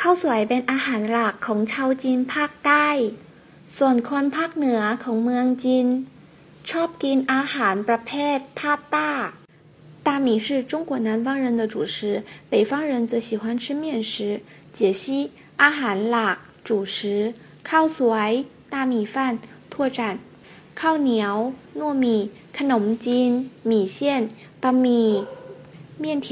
ข้าวสวยเป็นอาหารหลักของชาวจีนภาคใต้ ส่วนคนภาคเหนือของเมืองจีน ชอบกินอาหารประเภทพาต้า大米是中国南方人的主食，北方人则喜欢吃面食。解析：อาหารลั主食ข้าวสวย大米饭拓展ข้าวเหนียว糯米ขนมจีนห线เส้นบะหมี่面条